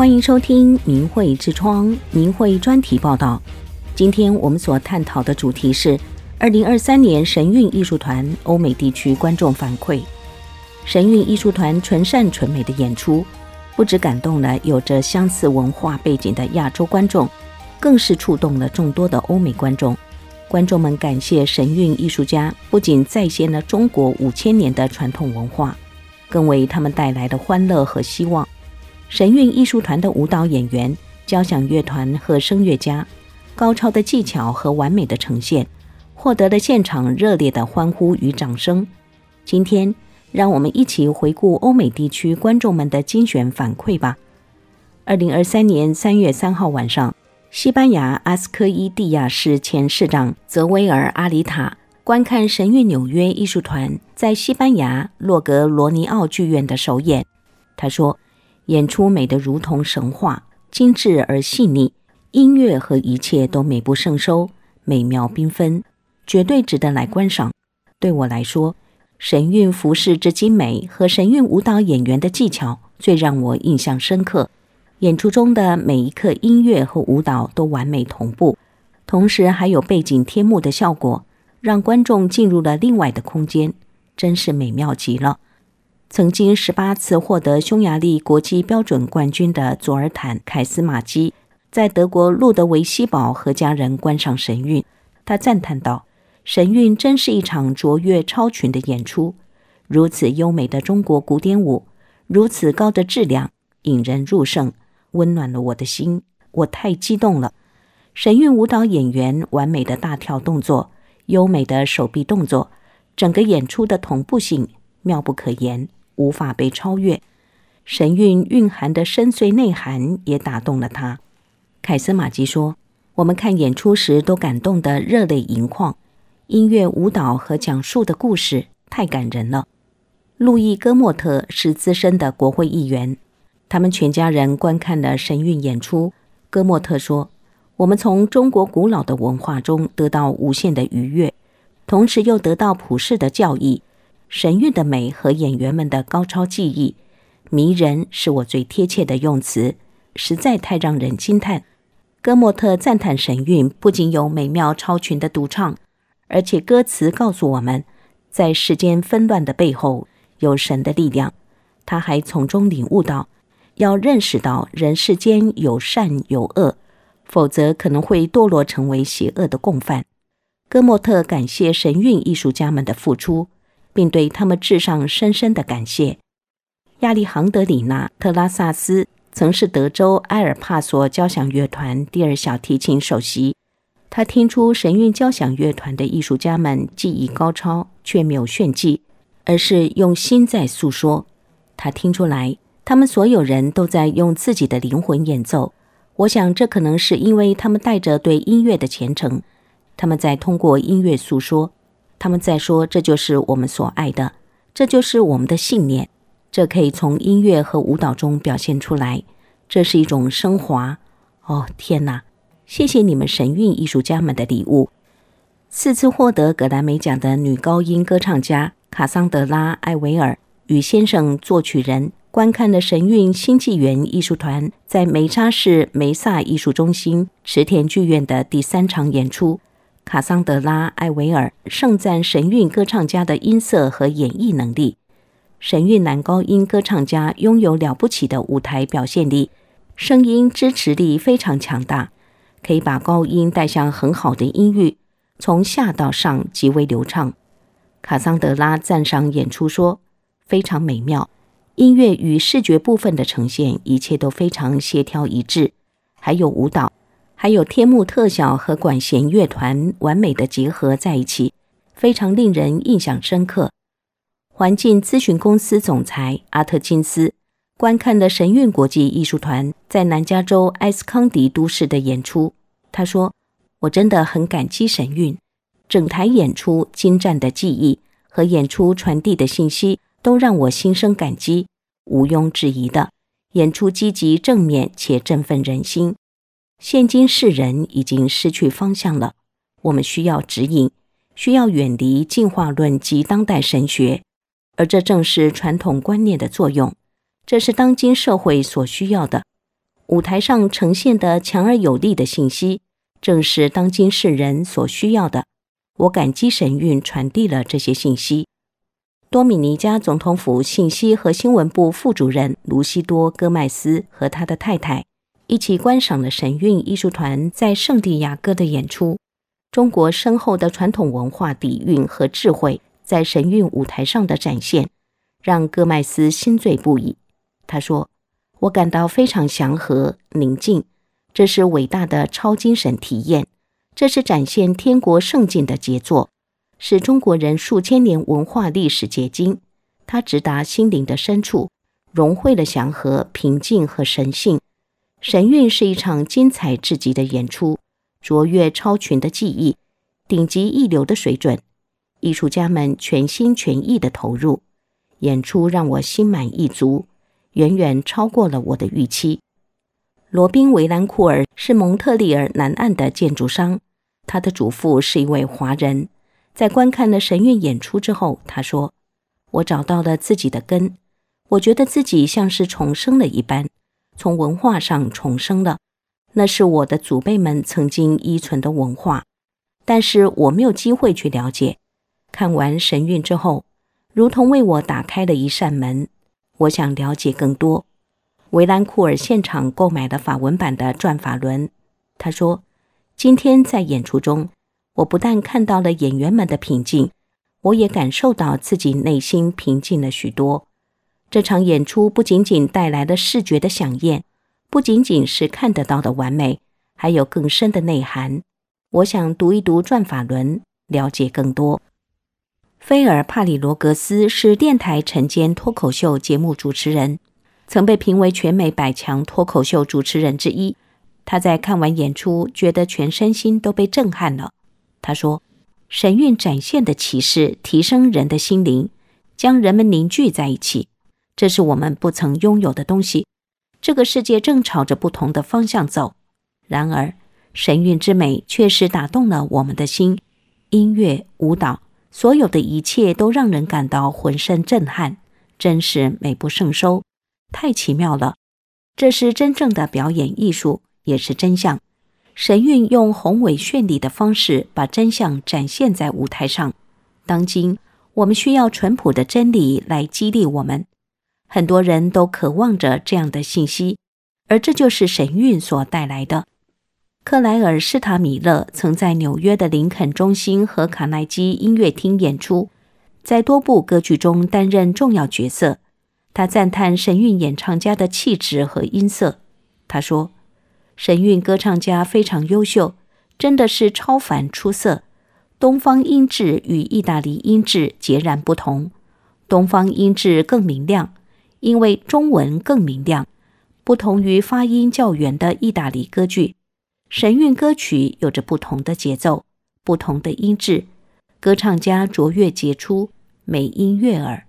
欢迎收听明慧之窗明慧专题报道。今天我们所探讨的主题是二零二三年神韵艺术团欧美地区观众反馈。神韵艺术团纯善纯美的演出，不止感动了有着相似文化背景的亚洲观众，更是触动了众多的欧美观众。观众们感谢神韵艺术家，不仅再现了中国五千年的传统文化，更为他们带来了欢乐和希望。神韵艺术团的舞蹈演员、交响乐团和声乐家，高超的技巧和完美的呈现，获得了现场热烈的欢呼与掌声。今天，让我们一起回顾欧美地区观众们的精选反馈吧。二零二三年三月三号晚上，西班牙阿斯科伊蒂亚市前市长泽维尔阿里塔观看神韵纽约艺术团在西班牙洛格罗尼奥剧院的首演。他说。演出美得如同神话，精致而细腻，音乐和一切都美不胜收，美妙缤纷，绝对值得来观赏。对我来说，神韵服饰之精美和神韵舞蹈演员的技巧最让我印象深刻。演出中的每一刻音乐和舞蹈都完美同步，同时还有背景天幕的效果，让观众进入了另外的空间，真是美妙极了。曾经十八次获得匈牙利国际标准冠军的佐尔坦·凯斯马基，在德国路德维希堡和家人观赏神韵，他赞叹道：“神韵真是一场卓越超群的演出，如此优美的中国古典舞，如此高的质量，引人入胜，温暖了我的心。我太激动了！神韵舞蹈演员完美的大跳动作，优美的手臂动作，整个演出的同步性妙不可言。”无法被超越，神韵蕴含的深邃内涵也打动了他。凯斯马吉说：“我们看演出时都感动得热泪盈眶，音乐、舞蹈和讲述的故事太感人了。”路易·戈莫特是资深的国会议员，他们全家人观看了神韵演出。戈莫特说：“我们从中国古老的文化中得到无限的愉悦，同时又得到普世的教义。”神韵的美和演员们的高超技艺，迷人是我最贴切的用词，实在太让人惊叹。戈莫特赞叹神韵不仅有美妙超群的独唱，而且歌词告诉我们，在世间纷乱的背后有神的力量。他还从中领悟到，要认识到人世间有善有恶，否则可能会堕落成为邪恶的共犯。戈莫特感谢神韵艺术家们的付出。并对他们致上深深的感谢。亚历杭德里娜·特拉萨斯曾是德州埃尔帕索交响乐团第二小提琴首席。他听出神韵交响乐团的艺术家们技艺高超，却没有炫技，而是用心在诉说。他听出来，他们所有人都在用自己的灵魂演奏。我想，这可能是因为他们带着对音乐的虔诚，他们在通过音乐诉说。他们在说：“这就是我们所爱的，这就是我们的信念。这可以从音乐和舞蹈中表现出来。这是一种升华。哦，天哪！谢谢你们神韵艺术家们的礼物。四次获得格莱美奖的女高音歌唱家卡桑德拉·艾维尔与先生作曲人观看了神韵新纪元艺术团在梅沙市梅萨艺术中心池田剧院的第三场演出。”卡桑德拉·艾维尔盛赞神韵歌唱家的音色和演绎能力。神韵男高音歌唱家拥有了不起的舞台表现力，声音支持力非常强大，可以把高音带向很好的音域，从下到上极为流畅。卡桑德拉赞赏演出说：“非常美妙，音乐与视觉部分的呈现，一切都非常协调一致，还有舞蹈。”还有天幕特效和管弦乐团完美的结合在一起，非常令人印象深刻。环境咨询公司总裁阿特金斯观看了神韵国际艺术团在南加州埃斯康迪都市的演出，他说：“我真的很感激神韵，整台演出精湛的技艺和演出传递的信息都让我心生感激，毋庸置疑的，演出积极正面且振奋人心。”现今世人已经失去方向了，我们需要指引，需要远离进化论及当代神学，而这正是传统观念的作用，这是当今社会所需要的。舞台上呈现的强而有力的信息，正是当今世人所需要的。我感激神韵传递了这些信息。多米尼加总统府信息和新闻部副主任卢西多·戈麦斯和他的太太一起观赏了神韵艺术团在圣地亚哥的演出。中国深厚的传统文化底蕴和智慧在神韵舞台上的展现，让戈麦斯心醉不已。他说：“我感到非常祥和宁静，这是伟大的超精神体验，这是展现天国圣境的杰作。”是中国人数千年文化历史结晶，它直达心灵的深处，融汇了祥和、平静和神性。神韵是一场精彩至极的演出，卓越超群的技艺，顶级一流的水准。艺术家们全心全意的投入，演出让我心满意足，远远超过了我的预期。罗宾·维兰库尔是蒙特利尔南岸的建筑商，他的祖父是一位华人。在观看了神韵演出之后，他说：“我找到了自己的根，我觉得自己像是重生了一般，从文化上重生了。那是我的祖辈们曾经依存的文化，但是我没有机会去了解。看完神韵之后，如同为我打开了一扇门，我想了解更多。”维兰库尔现场购买了法文版的《转法轮》，他说：“今天在演出中。”我不但看到了演员们的平静，我也感受到自己内心平静了许多。这场演出不仅仅带来了视觉的饗宴，不仅仅是看得到的完美，还有更深的内涵。我想读一读《转法轮》，了解更多。菲尔·帕里罗格斯是电台晨间脱口秀节目主持人，曾被评为全美百强脱口秀主持人之一。他在看完演出，觉得全身心都被震撼了。他说：“神韵展现的启示提升人的心灵，将人们凝聚在一起，这是我们不曾拥有的东西。这个世界正朝着不同的方向走，然而神韵之美确实打动了我们的心。音乐、舞蹈，所有的一切都让人感到浑身震撼，真是美不胜收，太奇妙了。这是真正的表演艺术，也是真相。”神韵用宏伟绚丽的方式把真相展现在舞台上。当今，我们需要淳朴的真理来激励我们。很多人都渴望着这样的信息，而这就是神韵所带来的。克莱尔·施塔米勒曾在纽约的林肯中心和卡耐基音乐厅演出，在多部歌剧中担任重要角色。他赞叹神韵演唱家的气质和音色。他说。神韵歌唱家非常优秀，真的是超凡出色。东方音质与意大利音质截然不同，东方音质更明亮，因为中文更明亮。不同于发音较圆的意大利歌剧，神韵歌曲有着不同的节奏、不同的音质，歌唱家卓越杰出，美音悦耳。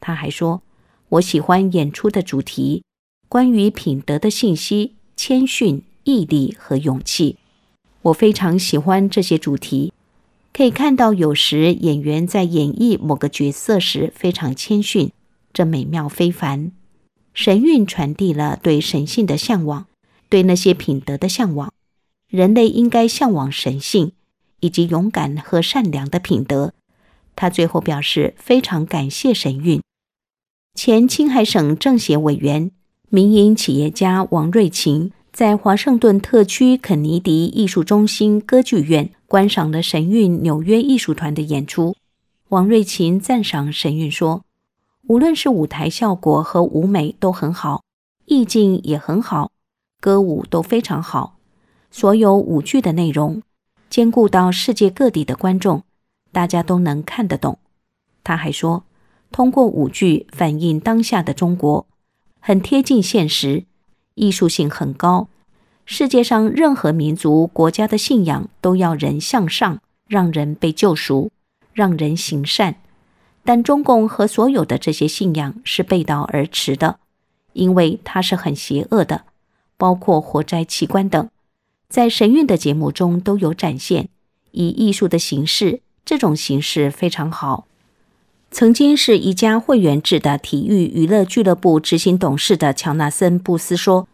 他还说：“我喜欢演出的主题，关于品德的信息。”谦逊、毅力和勇气，我非常喜欢这些主题。可以看到，有时演员在演绎某个角色时非常谦逊，这美妙非凡。神韵传递了对神性的向往，对那些品德的向往。人类应该向往神性以及勇敢和善良的品德。他最后表示非常感谢神韵。前青海省政协委员。民营企业家王瑞琴在华盛顿特区肯尼迪艺术中心歌剧院观赏了神韵纽约艺术团的演出。王瑞琴赞赏神韵说：“无论是舞台效果和舞美都很好，意境也很好，歌舞都非常好。所有舞剧的内容兼顾到世界各地的观众，大家都能看得懂。”他还说：“通过舞剧反映当下的中国。”很贴近现实，艺术性很高。世界上任何民族国家的信仰都要人向上，让人被救赎，让人行善。但中共和所有的这些信仰是背道而驰的，因为它是很邪恶的，包括活摘器官等，在神韵的节目中都有展现。以艺术的形式，这种形式非常好。曾经是一家会员制的体育娱乐俱乐部执行董事的乔纳森·布斯说：“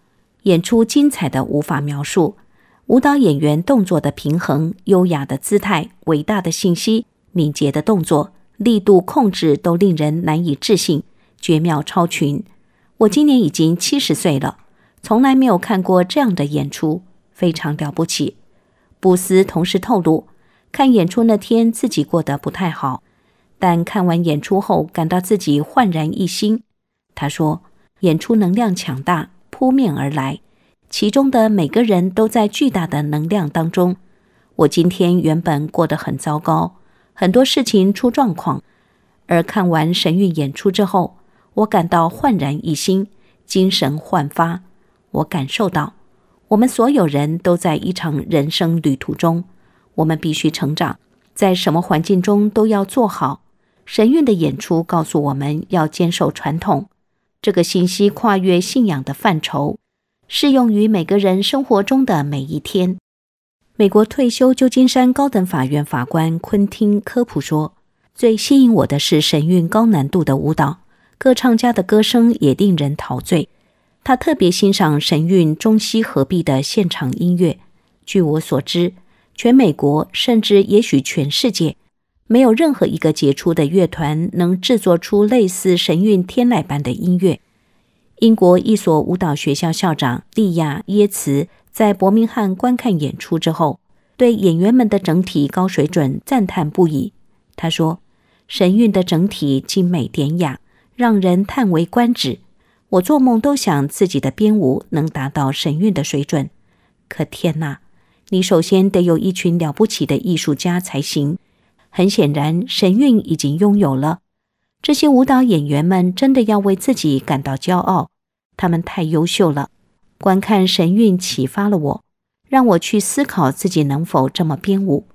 演出精彩的无法描述，舞蹈演员动作的平衡、优雅的姿态、伟大的信息、敏捷的动作、力度控制都令人难以置信，绝妙超群。我今年已经七十岁了，从来没有看过这样的演出，非常了不起。布斯同时透露，看演出那天自己过得不太好，但看完演出后感到自己焕然一新。他说，演出能量强大，扑面而来，其中的每个人都在巨大的能量当中。我今天原本过得很糟糕，很多事情出状况，而看完神韵演出之后，我感到焕然一新，精神焕发。我感受到。我们所有人都在一场人生旅途中，我们必须成长，在什么环境中都要做好。神韵的演出告诉我们要坚守传统，这个信息跨越信仰的范畴，适用于每个人生活中的每一天。美国退休旧金山高等法院法官昆汀·科普说：“最吸引我的是神韵高难度的舞蹈，歌唱家的歌声也令人陶醉。”他特别欣赏神韵中西合璧的现场音乐。据我所知，全美国甚至也许全世界，没有任何一个杰出的乐团能制作出类似神韵天籁般的音乐。英国一所舞蹈学校校长利亚耶茨在伯明翰观看演出之后，对演员们的整体高水准赞叹不已。他说：“神韵的整体精美典雅，让人叹为观止。”我做梦都想自己的编舞能达到神韵的水准，可天哪！你首先得有一群了不起的艺术家才行。很显然，神韵已经拥有了。这些舞蹈演员们真的要为自己感到骄傲，他们太优秀了。观看神韵启发了我，让我去思考自己能否这么编舞。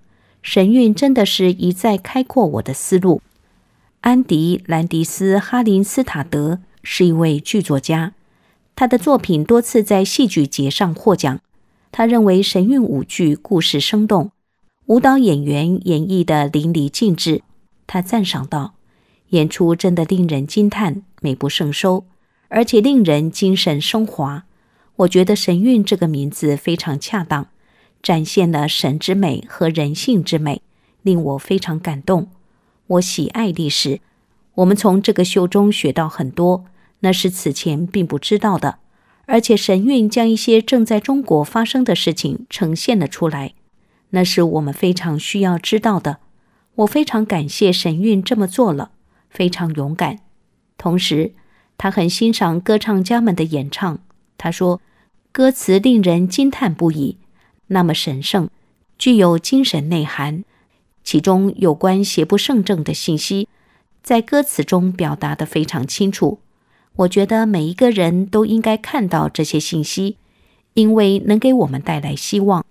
神韵真的是一再开阔我的思路。安迪·兰迪斯·哈林斯塔德。是一位剧作家，他的作品多次在戏剧节上获奖。他认为神韵舞剧故事生动，舞蹈演员演绎得淋漓尽致。他赞赏道：“演出真的令人惊叹，美不胜收，而且令人精神升华。我觉得‘神韵’这个名字非常恰当，展现了神之美和人性之美，令我非常感动。我喜爱历史，我们从这个秀中学到很多。”那是此前并不知道的，而且神韵将一些正在中国发生的事情呈现了出来，那是我们非常需要知道的。我非常感谢神韵这么做了，非常勇敢。同时，他很欣赏歌唱家们的演唱。他说，歌词令人惊叹不已，那么神圣，具有精神内涵，其中有关邪不胜正的信息，在歌词中表达得非常清楚。我觉得每一个人都应该看到这些信息，因为能给我们带来希望。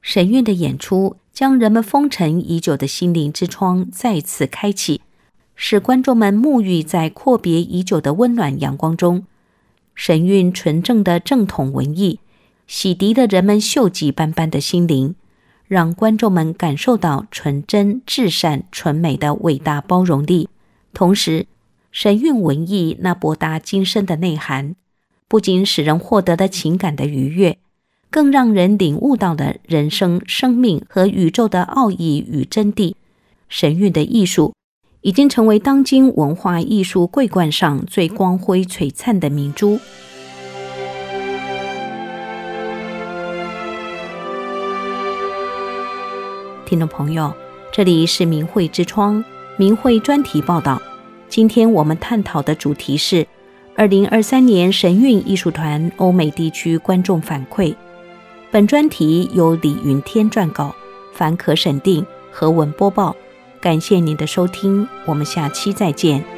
神韵的演出将人们封尘已久的心灵之窗再次开启，使观众们沐浴在阔别已久的温暖阳光中。神韵纯正的正统文艺，洗涤了人们锈迹斑斑的心灵，让观众们感受到纯真、至善、纯美的伟大包容力，同时。神韵文艺那博大精深的内涵，不仅使人获得了情感的愉悦，更让人领悟到了人生、生命和宇宙的奥义与真谛。神韵的艺术已经成为当今文化艺术桂冠上最光辉璀璨的明珠。听众朋友，这里是明慧之窗，明慧专题报道。今天我们探讨的主题是二零二三年神韵艺术团欧美地区观众反馈。本专题由李云天撰稿，凡可审定，何文播报。感谢您的收听，我们下期再见。